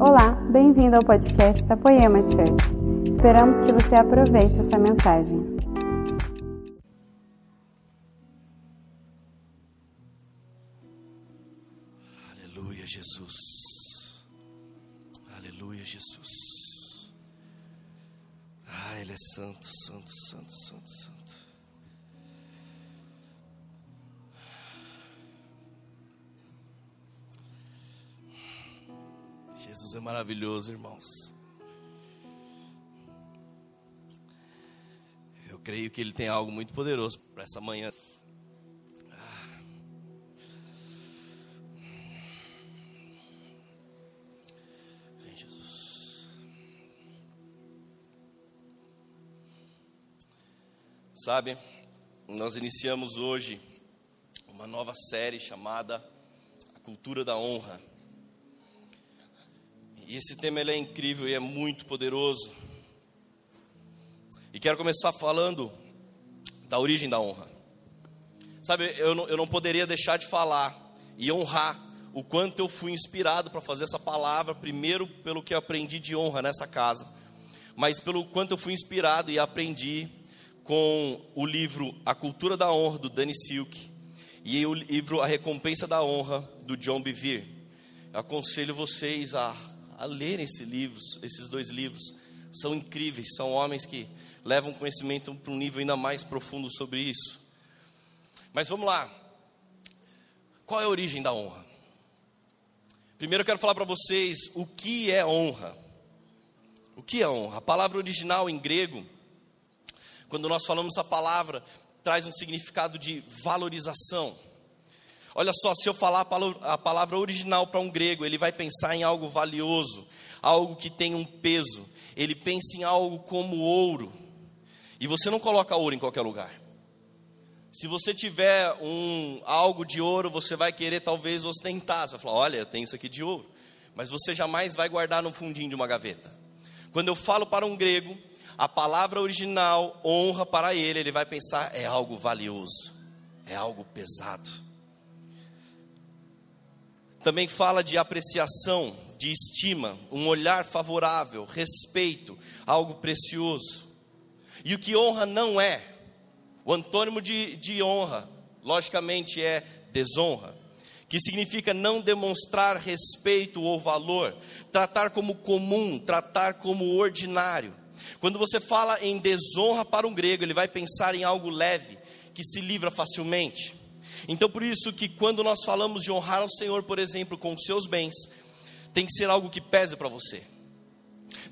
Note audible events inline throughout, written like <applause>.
Olá, bem-vindo ao podcast da Poema Church. Esperamos que você aproveite essa mensagem. Aleluia, Jesus. Aleluia, Jesus. Ah, Ele é santo, santo, santo, santo, santo. Jesus é maravilhoso, irmãos. Eu creio que Ele tem algo muito poderoso para essa manhã. Vem, Jesus. Sabe, nós iniciamos hoje uma nova série chamada A Cultura da Honra. E esse tema é incrível e é muito poderoso. E quero começar falando da origem da honra. Sabe, eu não, eu não poderia deixar de falar e honrar o quanto eu fui inspirado para fazer essa palavra, primeiro pelo que eu aprendi de honra nessa casa, mas pelo quanto eu fui inspirado e aprendi com o livro A Cultura da Honra, do Danny Silk, e o livro A Recompensa da Honra, do John Bevere. Eu aconselho vocês a, a lerem esses livros, esses dois livros. São incríveis, são homens que levam conhecimento para um nível ainda mais profundo sobre isso. Mas vamos lá. Qual é a origem da honra? Primeiro eu quero falar para vocês o que é honra. O que é honra? A palavra original em grego, quando nós falamos essa palavra, traz um significado de valorização. Olha só, se eu falar a palavra original para um grego, ele vai pensar em algo valioso, algo que tem um peso. Ele pensa em algo como ouro. E você não coloca ouro em qualquer lugar. Se você tiver um algo de ouro, você vai querer talvez ostentar. Você vai falar: "Olha, eu tenho isso aqui de ouro". Mas você jamais vai guardar no fundinho de uma gaveta. Quando eu falo para um grego, a palavra original, honra para ele, ele vai pensar é algo valioso, é algo pesado. Também fala de apreciação, de estima, um olhar favorável, respeito, algo precioso. E o que honra não é, o antônimo de, de honra, logicamente, é desonra, que significa não demonstrar respeito ou valor, tratar como comum, tratar como ordinário. Quando você fala em desonra para um grego, ele vai pensar em algo leve, que se livra facilmente. Então, por isso que quando nós falamos de honrar ao Senhor, por exemplo, com os seus bens, tem que ser algo que pese para você.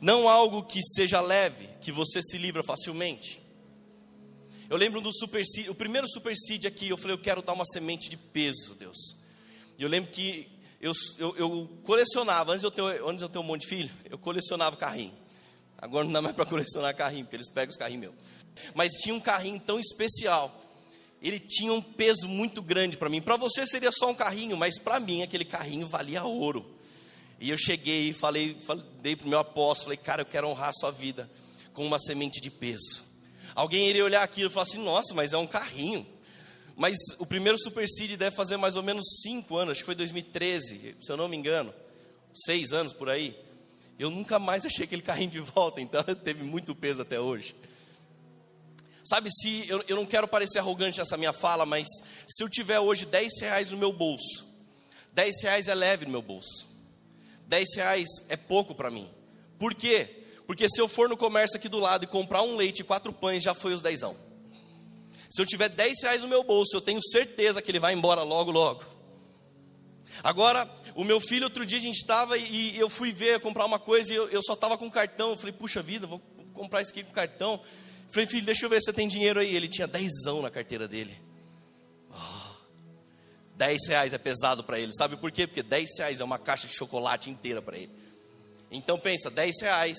Não algo que seja leve, que você se livra facilmente. Eu lembro do super o primeiro super seed aqui, eu falei, eu quero dar uma semente de peso, Deus. E eu lembro que eu, eu, eu colecionava, antes eu ter, antes eu ter um monte de filho, eu colecionava carrinho. Agora não dá mais para colecionar carrinho, porque eles pegam os carrinhos meus. Mas tinha um carrinho tão especial. Ele tinha um peso muito grande para mim. Para você seria só um carrinho, mas para mim aquele carrinho valia ouro. E eu cheguei e falei, falei dei para o meu apóstolo, falei, cara, eu quero honrar a sua vida com uma semente de peso. Alguém iria olhar aquilo e falar assim, nossa, mas é um carrinho. Mas o primeiro Super Seed deve fazer mais ou menos cinco anos, acho que foi 2013, se eu não me engano. Seis anos por aí. Eu nunca mais achei aquele carrinho de volta, então <laughs> teve muito peso até hoje. Sabe, se eu, eu não quero parecer arrogante nessa minha fala, mas se eu tiver hoje 10 reais no meu bolso, 10 reais é leve no meu bolso. 10 reais é pouco para mim. Por quê? Porque se eu for no comércio aqui do lado e comprar um leite e quatro pães, já foi os dezão. Se eu tiver 10 reais no meu bolso, eu tenho certeza que ele vai embora logo, logo. Agora, o meu filho, outro dia a gente estava e eu fui ver, comprar uma coisa e eu, eu só estava com cartão. Eu falei, puxa vida, vou comprar isso aqui com cartão. Falei, filho, deixa eu ver se você tem dinheiro aí. Ele tinha dezão na carteira dele. Oh, 10 reais é pesado para ele. Sabe por quê? Porque 10 reais é uma caixa de chocolate inteira para ele. Então pensa, 10 reais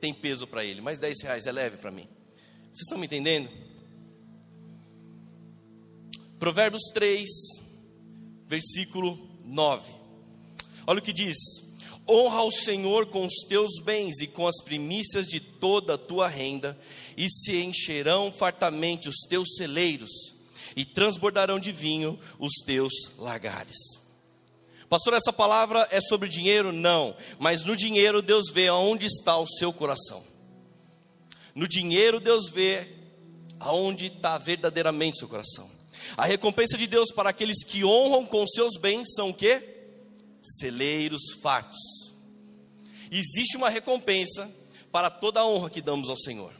tem peso para ele, mas 10 reais é leve para mim. Vocês estão me entendendo? Provérbios 3, versículo 9. Olha o que diz: Honra ao Senhor com os teus bens e com as primícias de toda a tua renda, e se encherão fartamente os teus celeiros, e transbordarão de vinho os teus lagares. Pastor, essa palavra é sobre dinheiro? Não. Mas no dinheiro Deus vê aonde está o seu coração. No dinheiro Deus vê aonde está verdadeiramente o seu coração. A recompensa de Deus para aqueles que honram com seus bens são o quê? Celeiros fartos. Existe uma recompensa para toda a honra que damos ao Senhor.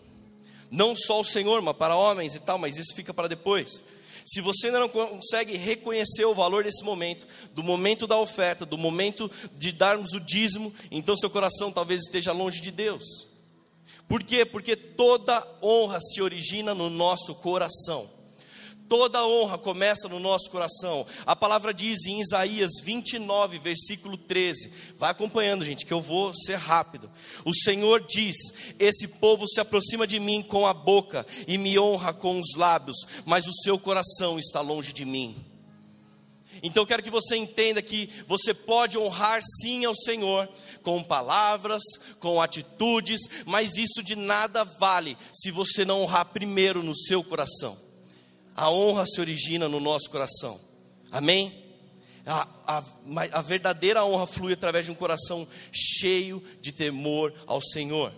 Não só ao Senhor, mas para homens e tal, mas isso fica para depois. Se você ainda não consegue reconhecer o valor desse momento, do momento da oferta, do momento de darmos o dízimo, então seu coração talvez esteja longe de Deus. Por quê? Porque toda honra se origina no nosso coração. Toda honra começa no nosso coração. A palavra diz em Isaías 29, versículo 13. Vai acompanhando, gente, que eu vou ser rápido. O Senhor diz: Esse povo se aproxima de mim com a boca e me honra com os lábios, mas o seu coração está longe de mim. Então quero que você entenda que você pode honrar sim ao Senhor com palavras, com atitudes, mas isso de nada vale se você não honrar primeiro no seu coração. A honra se origina no nosso coração. Amém? A, a, a, verdadeira honra flui através de um coração cheio de temor ao Senhor.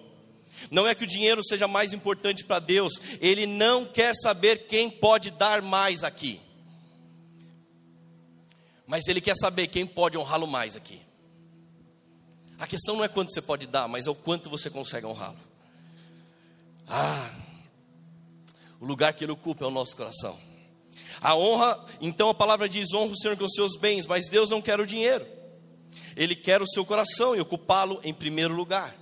Não é que o dinheiro seja mais importante para Deus, Ele não quer saber quem pode dar mais aqui, mas Ele quer saber quem pode honrá-lo mais aqui. A questão não é quanto você pode dar, mas é o quanto você consegue honrá-lo. Ah, o lugar que ele ocupa é o nosso coração. A honra, então a palavra diz: honra o Senhor com os seus bens, mas Deus não quer o dinheiro, Ele quer o seu coração e ocupá-lo em primeiro lugar.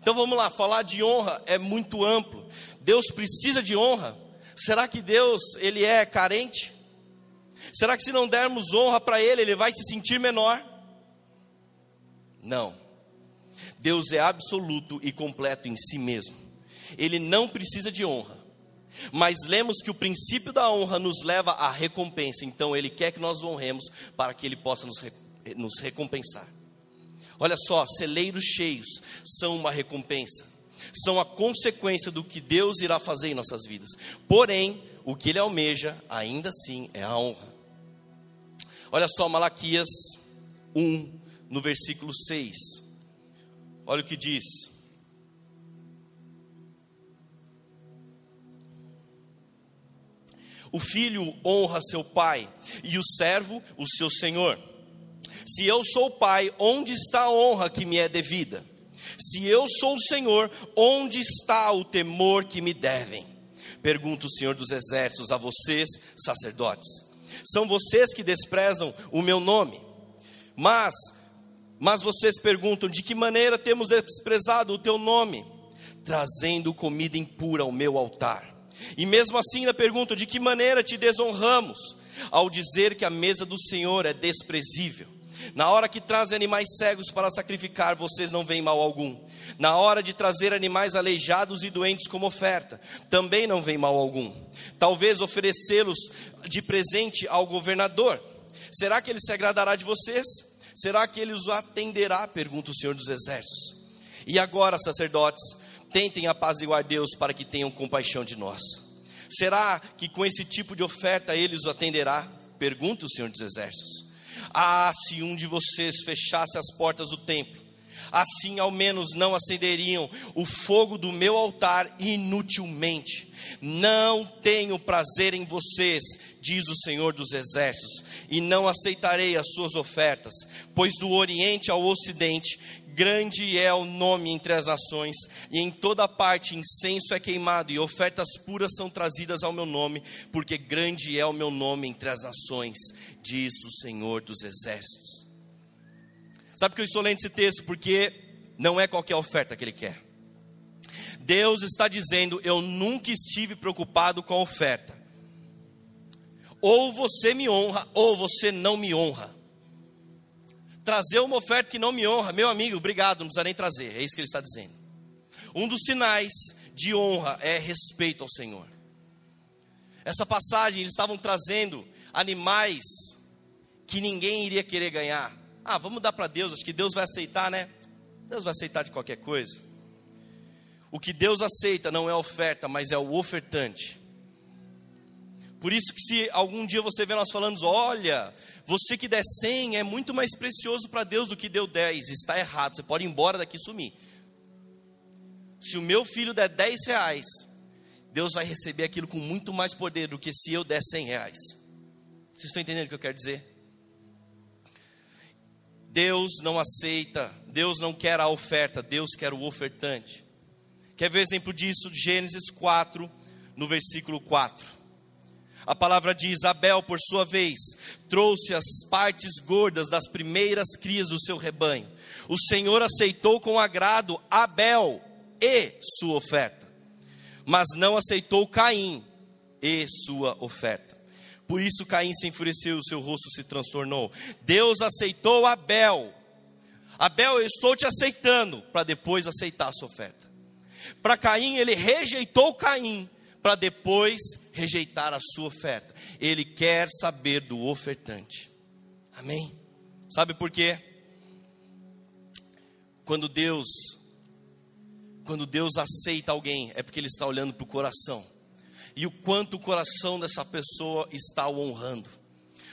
Então vamos lá, falar de honra é muito amplo. Deus precisa de honra. Será que Deus ele é carente? Será que se não dermos honra para Ele, Ele vai se sentir menor? Não. Deus é absoluto e completo em si mesmo. Ele não precisa de honra. Mas lemos que o princípio da honra nos leva à recompensa, então Ele quer que nós honremos para que Ele possa nos, nos recompensar. Olha só, celeiros cheios são uma recompensa, são a consequência do que Deus irá fazer em nossas vidas. Porém, o que Ele almeja, ainda assim, é a honra. Olha só, Malaquias 1, no versículo 6. Olha o que diz. O filho honra seu pai e o servo o seu senhor. Se eu sou pai, onde está a honra que me é devida? Se eu sou o Senhor, onde está o temor que me devem? Pergunta o Senhor dos Exércitos a vocês, sacerdotes. São vocês que desprezam o meu nome. Mas, mas vocês perguntam: de que maneira temos desprezado o teu nome? Trazendo comida impura ao meu altar. E mesmo assim ainda pergunto: de que maneira te desonramos? Ao dizer que a mesa do Senhor é desprezível. Na hora que trazem animais cegos para sacrificar, vocês não veem mal algum. Na hora de trazer animais aleijados e doentes como oferta, também não vem mal algum. Talvez oferecê-los de presente ao governador. Será que ele se agradará de vocês? Será que ele os atenderá? Pergunta o Senhor dos Exércitos. E agora, sacerdotes, tentem apaziguar Deus para que tenham compaixão de nós. Será que com esse tipo de oferta ele os atenderá? Pergunta o Senhor dos Exércitos. Ah, se um de vocês fechasse as portas do templo, assim ao menos não acenderiam o fogo do meu altar inutilmente. Não tenho prazer em vocês, diz o Senhor dos Exércitos, e não aceitarei as suas ofertas, pois do Oriente ao Ocidente Grande é o nome entre as nações, e em toda parte incenso é queimado, e ofertas puras são trazidas ao meu nome, porque grande é o meu nome entre as nações, diz o Senhor dos Exércitos. Sabe que eu estou lendo esse texto? Porque não é qualquer oferta que Ele quer. Deus está dizendo: Eu nunca estive preocupado com a oferta. Ou você me honra, ou você não me honra trazer uma oferta que não me honra, meu amigo, obrigado, não precisa nem trazer, é isso que ele está dizendo. Um dos sinais de honra é respeito ao Senhor. Essa passagem, eles estavam trazendo animais que ninguém iria querer ganhar. Ah, vamos dar para Deus, acho que Deus vai aceitar, né? Deus vai aceitar de qualquer coisa. O que Deus aceita não é oferta, mas é o ofertante. Por isso que se algum dia você vê nós falando, olha, você que der 100 é muito mais precioso para Deus do que deu 10, está errado, você pode ir embora daqui e sumir. Se o meu filho der 10 reais, Deus vai receber aquilo com muito mais poder do que se eu der 100 reais. Vocês estão entendendo o que eu quero dizer? Deus não aceita, Deus não quer a oferta, Deus quer o ofertante. Quer ver exemplo disso? Gênesis 4, no versículo 4. A palavra diz: Abel, por sua vez, trouxe as partes gordas das primeiras crias do seu rebanho. O Senhor aceitou com agrado Abel e sua oferta, mas não aceitou Caim e sua oferta. Por isso Caim se enfureceu o seu rosto se transtornou. Deus aceitou Abel. Abel, eu estou te aceitando, para depois aceitar a sua oferta. Para Caim, ele rejeitou Caim, para depois rejeitar a sua oferta. Ele quer saber do ofertante. Amém? Sabe por quê? Quando Deus quando Deus aceita alguém, é porque ele está olhando para o coração. E o quanto o coração dessa pessoa está o honrando.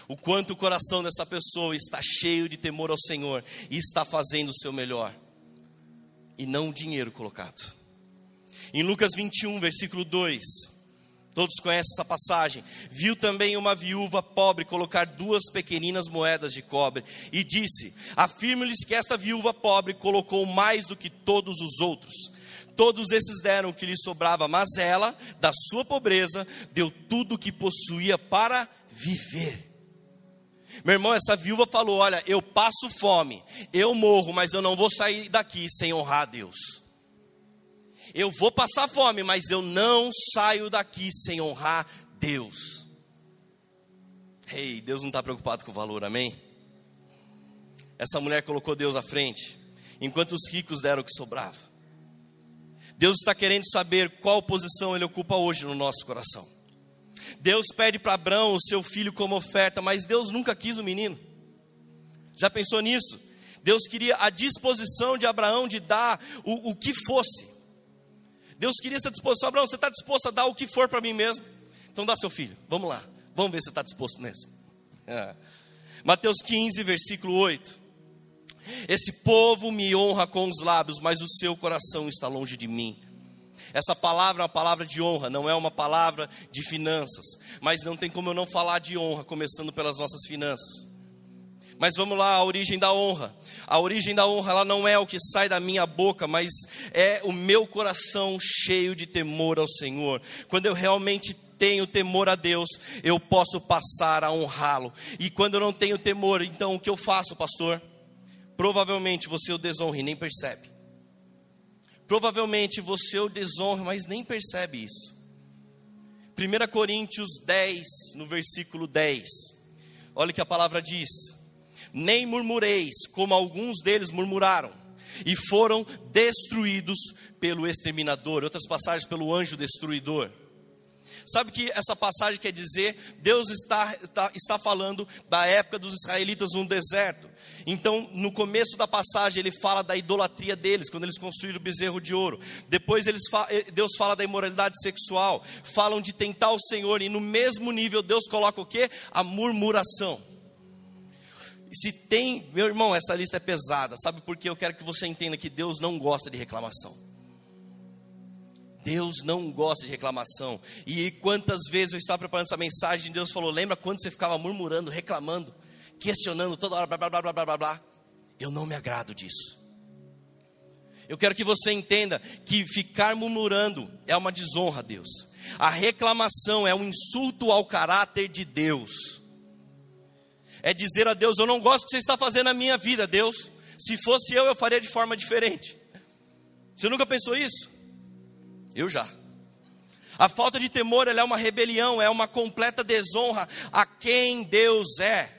O quanto o coração dessa pessoa está cheio de temor ao Senhor e está fazendo o seu melhor. E não o dinheiro colocado. Em Lucas 21, versículo 2, todos conhecem essa passagem. Viu também uma viúva pobre colocar duas pequeninas moedas de cobre e disse: Afirmo-lhes que esta viúva pobre colocou mais do que todos os outros. Todos esses deram o que lhe sobrava, mas ela, da sua pobreza, deu tudo o que possuía para viver. Meu irmão, essa viúva falou: Olha, eu passo fome, eu morro, mas eu não vou sair daqui sem honrar a Deus. Eu vou passar fome, mas eu não saio daqui sem honrar Deus. Ei, hey, Deus não está preocupado com o valor, amém? Essa mulher colocou Deus à frente, enquanto os ricos deram o que sobrava. Deus está querendo saber qual posição Ele ocupa hoje no nosso coração. Deus pede para Abraão o seu filho como oferta, mas Deus nunca quis o menino. Já pensou nisso? Deus queria a disposição de Abraão de dar o, o que fosse. Deus queria essa disposição. Abraão, você está disposto a dar o que for para mim mesmo? Então dá seu filho. Vamos lá. Vamos ver se você está disposto mesmo. É. Mateus 15, versículo 8. Esse povo me honra com os lábios, mas o seu coração está longe de mim. Essa palavra é uma palavra de honra, não é uma palavra de finanças. Mas não tem como eu não falar de honra, começando pelas nossas finanças. Mas vamos lá, a origem da honra. A origem da honra, ela não é o que sai da minha boca, mas é o meu coração cheio de temor ao Senhor. Quando eu realmente tenho temor a Deus, eu posso passar a honrá-lo. E quando eu não tenho temor, então o que eu faço, pastor? Provavelmente você o desonra e nem percebe. Provavelmente você o desonra, mas nem percebe isso. 1 Coríntios 10, no versículo 10. Olha o que a palavra diz nem murmureis, como alguns deles murmuraram, e foram destruídos pelo exterminador. Outras passagens, pelo anjo destruidor. Sabe que essa passagem quer dizer? Deus está, está, está falando da época dos israelitas no deserto. Então, no começo da passagem, ele fala da idolatria deles, quando eles construíram o bezerro de ouro. Depois, eles, eh, Deus fala da imoralidade sexual. Falam de tentar o Senhor. E no mesmo nível, Deus coloca o que? A murmuração se tem, meu irmão, essa lista é pesada. Sabe por quê? Eu quero que você entenda que Deus não gosta de reclamação. Deus não gosta de reclamação. E quantas vezes eu estava preparando essa mensagem, Deus falou: Lembra quando você ficava murmurando, reclamando, questionando toda hora, blá blá blá blá blá blá? Eu não me agrado disso. Eu quero que você entenda que ficar murmurando é uma desonra a Deus. A reclamação é um insulto ao caráter de Deus é dizer a Deus: Eu não gosto do que você está fazendo na minha vida, Deus. Se fosse eu, eu faria de forma diferente. Você nunca pensou isso? Eu já. A falta de temor é uma rebelião, é uma completa desonra a quem Deus é.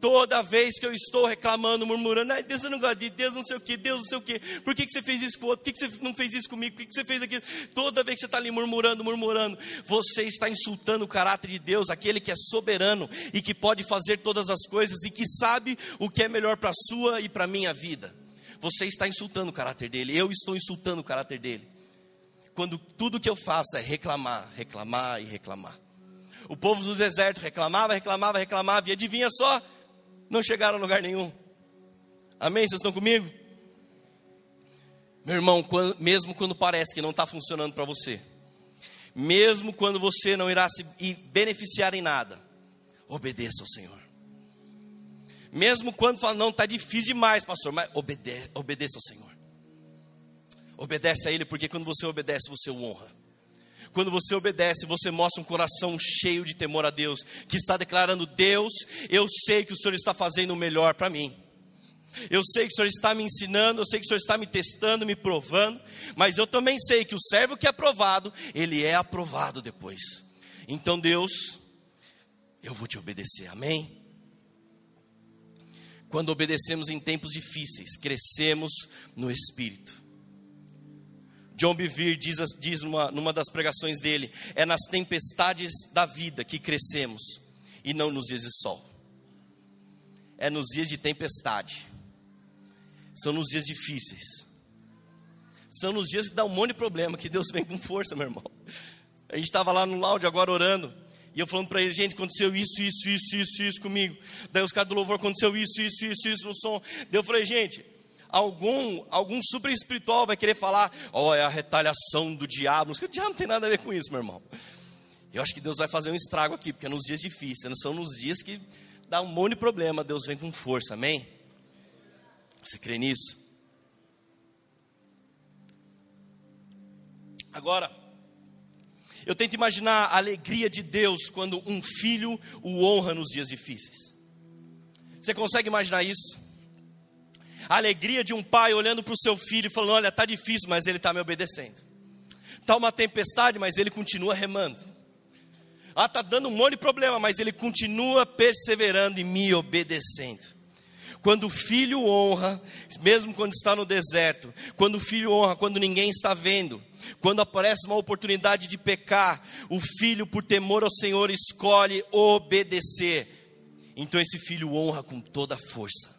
Toda vez que eu estou reclamando, murmurando, Deus eu não gosto de Deus não sei o que, Deus não sei o que, por que, que você fez isso com o outro, por que, que você não fez isso comigo, por que, que você fez aquilo? Toda vez que você está ali murmurando, murmurando, você está insultando o caráter de Deus, aquele que é soberano e que pode fazer todas as coisas e que sabe o que é melhor para a sua e para a minha vida. Você está insultando o caráter dele, eu estou insultando o caráter dele. Quando tudo que eu faço é reclamar, reclamar e reclamar. O povo do deserto reclamava, reclamava, reclamava, e adivinha só? Não chegaram a lugar nenhum. Amém? Vocês estão comigo? Meu irmão, quando, mesmo quando parece que não está funcionando para você, mesmo quando você não irá se beneficiar em nada, obedeça ao Senhor. Mesmo quando fala, não, está difícil demais, pastor, mas obede obedeça ao Senhor. Obedece a Ele, porque quando você obedece, você o honra. Quando você obedece, você mostra um coração cheio de temor a Deus, que está declarando: Deus, eu sei que o Senhor está fazendo o melhor para mim. Eu sei que o Senhor está me ensinando, eu sei que o Senhor está me testando, me provando, mas eu também sei que o servo que é aprovado, ele é aprovado depois. Então, Deus, eu vou te obedecer, amém? Quando obedecemos em tempos difíceis, crescemos no Espírito. John Bevere diz, diz numa, numa das pregações dele: é nas tempestades da vida que crescemos e não nos dias de sol. É nos dias de tempestade, são nos dias difíceis, são nos dias que dá um monte de problema que Deus vem com força, meu irmão. A gente estava lá no lounge agora orando. E eu falando para ele, gente, aconteceu isso, isso, isso, isso, isso comigo. Daí os caras do louvor aconteceu isso, isso, isso, isso no som. Daí eu falei, gente, algum, algum super espiritual vai querer falar, ó, oh, é a retaliação do diabo. O diabo não tem nada a ver com isso, meu irmão. Eu acho que Deus vai fazer um estrago aqui, porque é nos dias difíceis, não são nos dias que dá um monte de problema, Deus vem com força, amém? Você crê nisso? Agora, eu tento imaginar a alegria de Deus quando um filho o honra nos dias difíceis. Você consegue imaginar isso? A alegria de um pai olhando para o seu filho e falando: Olha, está difícil, mas ele está me obedecendo. Está uma tempestade, mas ele continua remando. Ah, está dando um monte de problema, mas ele continua perseverando e me obedecendo. Quando o filho honra, mesmo quando está no deserto, quando o filho honra, quando ninguém está vendo, quando aparece uma oportunidade de pecar, o filho, por temor ao Senhor, escolhe obedecer. Então esse filho honra com toda a força.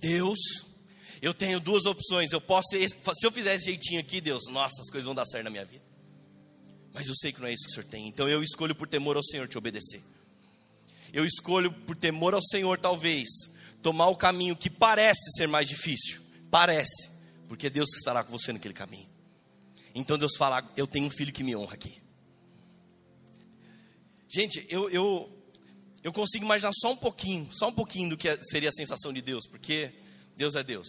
Deus, eu tenho duas opções. Eu posso, se eu fizer esse jeitinho aqui, Deus, nossa, as coisas vão dar certo na minha vida. Mas eu sei que não é isso que o Senhor tem. Então eu escolho por temor ao Senhor te obedecer. Eu escolho por temor ao Senhor, talvez, tomar o caminho que parece ser mais difícil. Parece, porque é Deus que estará com você naquele caminho. Então Deus fala: Eu tenho um filho que me honra aqui. Gente, eu, eu, eu consigo imaginar só um pouquinho, só um pouquinho do que seria a sensação de Deus, porque Deus é Deus.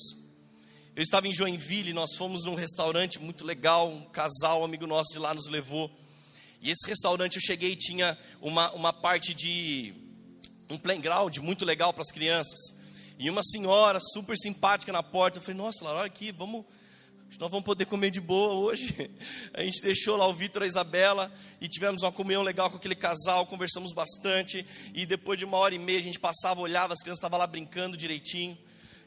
Eu estava em Joinville, nós fomos num restaurante muito legal, um casal, um amigo nosso de lá nos levou. E esse restaurante eu cheguei e tinha uma, uma parte de um playground muito legal para as crianças. E uma senhora super simpática na porta. Eu falei, nossa, Laura, olha aqui, vamos, nós vamos poder comer de boa hoje. <laughs> A gente deixou lá o Vitor e a Isabela e tivemos uma comunhão legal com aquele casal, conversamos bastante. E depois de uma hora e meia a gente passava, olhava, as crianças estavam lá brincando direitinho.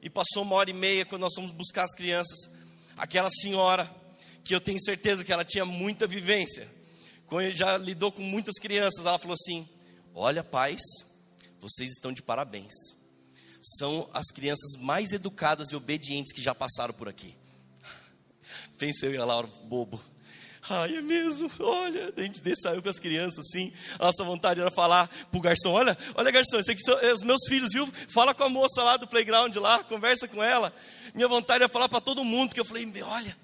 E passou uma hora e meia quando nós fomos buscar as crianças. Aquela senhora, que eu tenho certeza que ela tinha muita vivência, já lidou com muitas crianças, ela falou assim: Olha, pais, vocês estão de parabéns são as crianças mais educadas e obedientes que já passaram por aqui. Pensei, a Laura, bobo. Ai, é mesmo, olha, a gente saiu com as crianças assim, a nossa vontade era falar pro garçom, olha, olha garçom, esse aqui são é, os meus filhos, viu? Fala com a moça lá do playground lá, conversa com ela. Minha vontade era falar para todo mundo, porque eu falei, olha,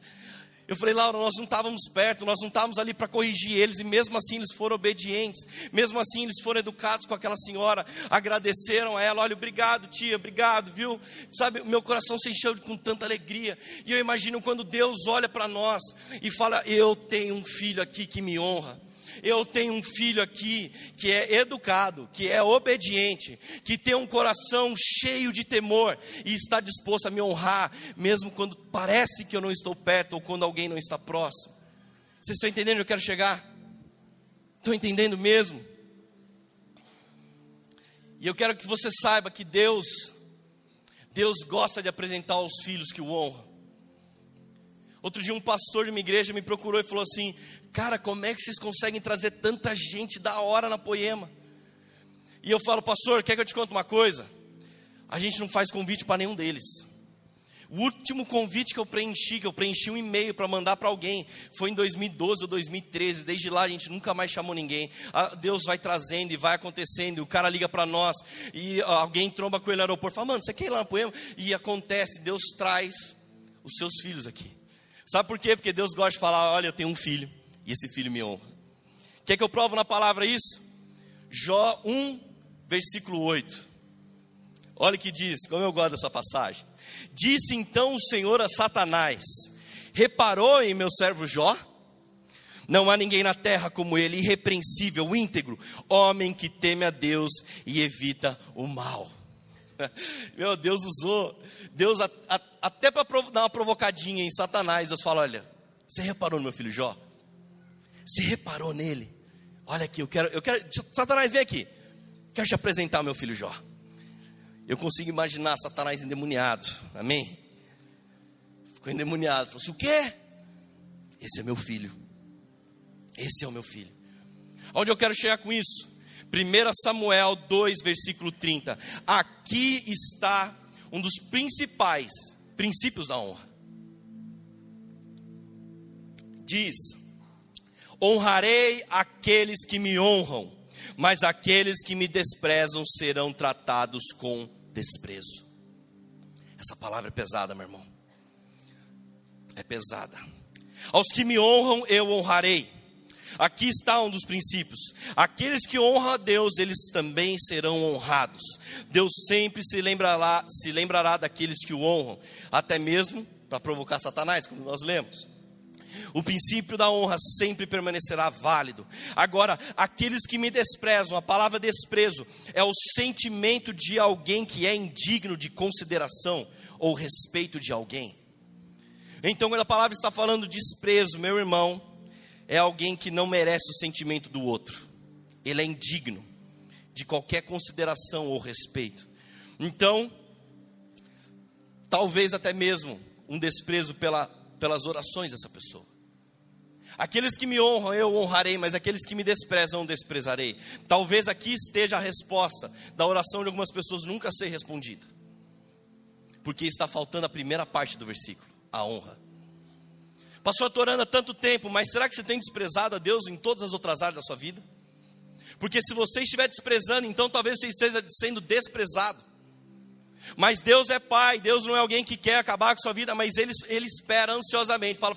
eu falei, Laura, nós não estávamos perto, nós não estávamos ali para corrigir eles, e mesmo assim eles foram obedientes, mesmo assim eles foram educados com aquela senhora, agradeceram a ela, olha, obrigado tia, obrigado, viu? Sabe, meu coração se encheu com tanta alegria, e eu imagino quando Deus olha para nós e fala, eu tenho um filho aqui que me honra, eu tenho um filho aqui que é educado, que é obediente, que tem um coração cheio de temor e está disposto a me honrar, mesmo quando parece que eu não estou perto ou quando alguém não está próximo. Vocês estão entendendo eu quero chegar? Estão entendendo mesmo? E eu quero que você saiba que Deus, Deus gosta de apresentar os filhos que o honram. Outro dia um pastor de uma igreja me procurou e falou assim: Cara, como é que vocês conseguem trazer tanta gente da hora na poema? E eu falo, pastor, quer que eu te conte uma coisa? A gente não faz convite para nenhum deles. O último convite que eu preenchi, que eu preenchi um e-mail para mandar para alguém, foi em 2012 ou 2013. Desde lá a gente nunca mais chamou ninguém. Ah, Deus vai trazendo e vai acontecendo. O cara liga para nós e alguém tromba com ele no aeroporto. Fala, mano, você quer ir lá no poema? E acontece, Deus traz os seus filhos aqui. Sabe por quê? Porque Deus gosta de falar: olha, eu tenho um filho e esse filho me honra. Quer que eu provo na palavra isso? Jó 1, versículo 8. Olha o que diz, como eu gosto dessa passagem. Disse então o Senhor a Satanás: Reparou em meu servo Jó? Não há ninguém na terra como ele, irrepreensível, íntegro, homem que teme a Deus e evita o mal. <laughs> Meu Deus usou, Deus a, a, até para dar uma provocadinha em Satanás, Deus fala: Olha, você reparou no meu filho Jó? Você reparou nele? Olha aqui, eu quero, eu quero, Satanás, vem aqui, quero te apresentar meu filho Jó. Eu consigo imaginar Satanás endemoniado. Amém? Ficou endemoniado. Falou assim: o quê? Esse é meu filho. Esse é o meu filho. Onde eu quero chegar com isso? 1 Samuel 2, versículo 30. Aqui está um dos principais princípios da honra. Diz: Honrarei aqueles que me honram, mas aqueles que me desprezam serão tratados com desprezo. Essa palavra é pesada, meu irmão. É pesada. Aos que me honram, eu honrarei. Aqui está um dos princípios. Aqueles que honram a Deus, eles também serão honrados. Deus sempre se lembrará, se lembrará daqueles que o honram, até mesmo para provocar Satanás, como nós lemos. O princípio da honra sempre permanecerá válido. Agora, aqueles que me desprezam, a palavra desprezo é o sentimento de alguém que é indigno de consideração ou respeito de alguém. Então, quando a palavra está falando desprezo, meu irmão, é alguém que não merece o sentimento do outro. Ele é indigno de qualquer consideração ou respeito. Então, talvez até mesmo um desprezo pela, pelas orações dessa pessoa. Aqueles que me honram, eu honrarei, mas aqueles que me desprezam, desprezarei. Talvez aqui esteja a resposta da oração de algumas pessoas nunca ser respondida, porque está faltando a primeira parte do versículo, a honra. Pastor, estou orando há tanto tempo, mas será que você tem desprezado a Deus em todas as outras áreas da sua vida? Porque se você estiver desprezando, então talvez você esteja sendo desprezado. Mas Deus é pai, Deus não é alguém que quer acabar com sua vida, mas ele, ele espera ansiosamente. Fala,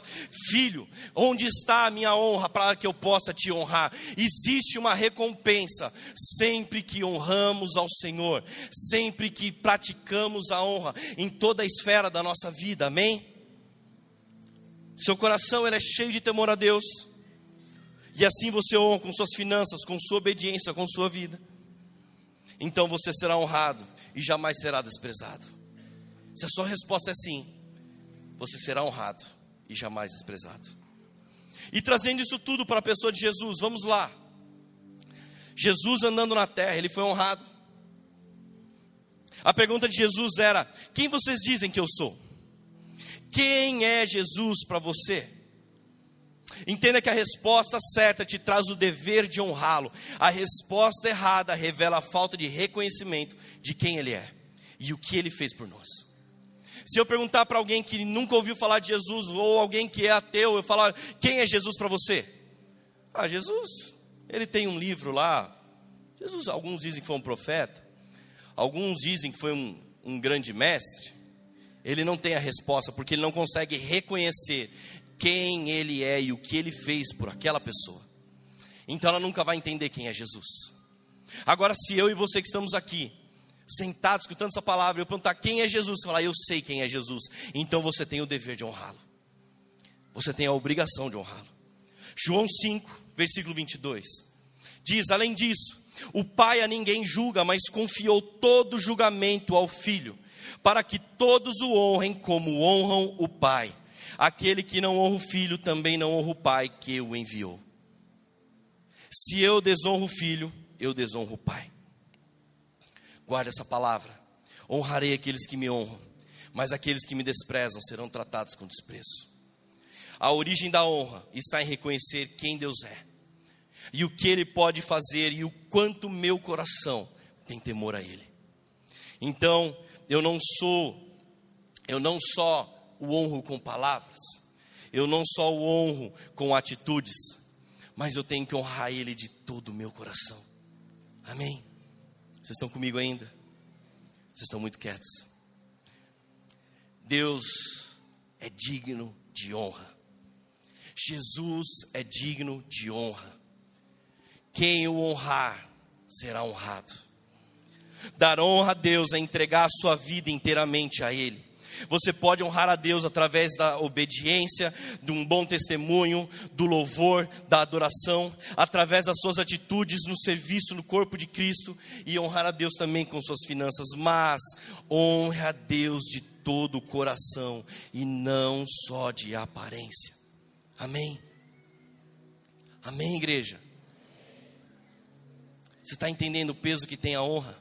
filho, onde está a minha honra para que eu possa te honrar? Existe uma recompensa sempre que honramos ao Senhor, sempre que praticamos a honra em toda a esfera da nossa vida, amém? Seu coração ele é cheio de temor a Deus, e assim você honra com suas finanças, com sua obediência, com sua vida. Então você será honrado e jamais será desprezado. Se a sua resposta é sim, você será honrado e jamais desprezado. E trazendo isso tudo para a pessoa de Jesus, vamos lá. Jesus andando na terra, ele foi honrado. A pergunta de Jesus era: Quem vocês dizem que eu sou? Quem é Jesus para você? Entenda que a resposta certa te traz o dever de honrá-lo. A resposta errada revela a falta de reconhecimento de quem ele é e o que ele fez por nós. Se eu perguntar para alguém que nunca ouviu falar de Jesus ou alguém que é ateu, eu falar: "Quem é Jesus para você?" Ah, Jesus, ele tem um livro lá. Jesus, alguns dizem que foi um profeta, alguns dizem que foi um, um grande mestre. Ele não tem a resposta porque ele não consegue reconhecer quem ele é e o que ele fez por aquela pessoa. Então ela nunca vai entender quem é Jesus. Agora, se eu e você que estamos aqui, sentados escutando essa palavra, eu perguntar quem é Jesus, você falar, eu sei quem é Jesus, então você tem o dever de honrá-lo. Você tem a obrigação de honrá-lo. João 5, versículo 22. Diz: Além disso, o Pai a ninguém julga, mas confiou todo julgamento ao Filho, para que todos o honrem como honram o Pai. Aquele que não honra o filho também não honra o pai que o enviou. Se eu desonro o filho, eu desonro o pai. Guarde essa palavra. Honrarei aqueles que me honram, mas aqueles que me desprezam serão tratados com desprezo. A origem da honra está em reconhecer quem Deus é e o que Ele pode fazer e o quanto meu coração tem temor a Ele. Então, eu não sou Eu não só o honro com palavras, eu não só o honro com atitudes, mas eu tenho que honrar Ele de todo o meu coração. Amém? Vocês estão comigo ainda? Vocês estão muito quietos. Deus é digno de honra. Jesus é digno de honra. Quem o honrar será honrado. Dar honra a Deus é entregar a sua vida inteiramente a Ele. Você pode honrar a Deus através da obediência, de um bom testemunho, do louvor, da adoração, através das suas atitudes no serviço no corpo de Cristo e honrar a Deus também com suas finanças. Mas honre a Deus de todo o coração e não só de aparência. Amém? Amém, igreja? Você está entendendo o peso que tem a honra?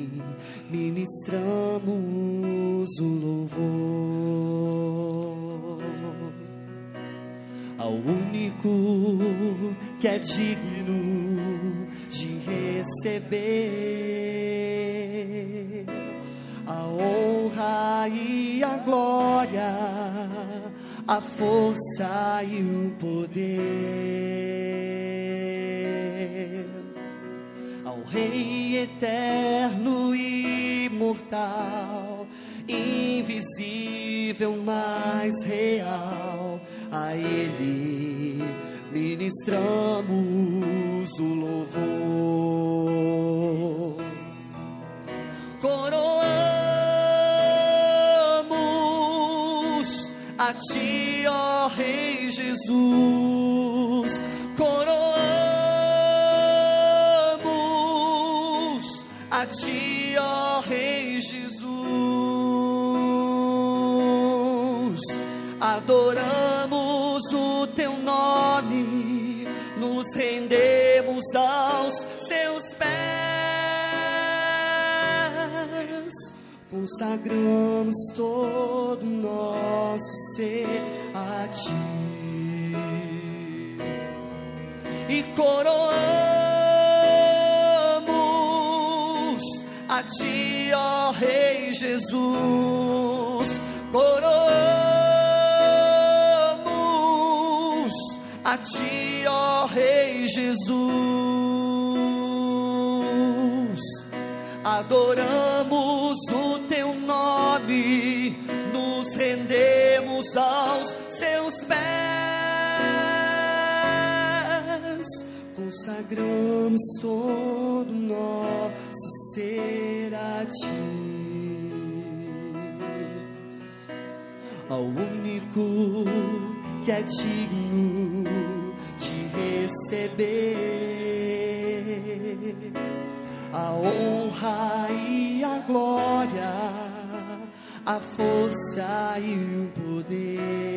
ministramos o louvor ao único que é digno de receber a honra e a glória, a força e o poder. Ao Rei eterno imortal, invisível, mais real, a Ele ministramos o louvor. Coroamos a Ti, ó Rei Jesus. Coroamos a Ti, Adoramos o Teu nome, nos rendemos aos Seus pés, consagramos todo o nosso ser a Ti e coroamos a Ti, ó Rei Jesus. Jesus. Adoramos o Teu nome, nos rendemos aos Seus pés consagramos todo nosso ser a ti. Ao único que é digno honra e a glória, a força e o poder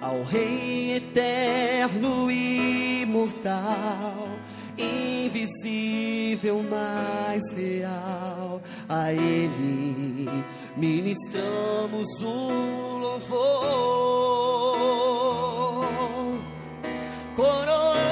ao Rei eterno e imortal, invisível, mais real, a Ele ministramos o louvor. Coroamos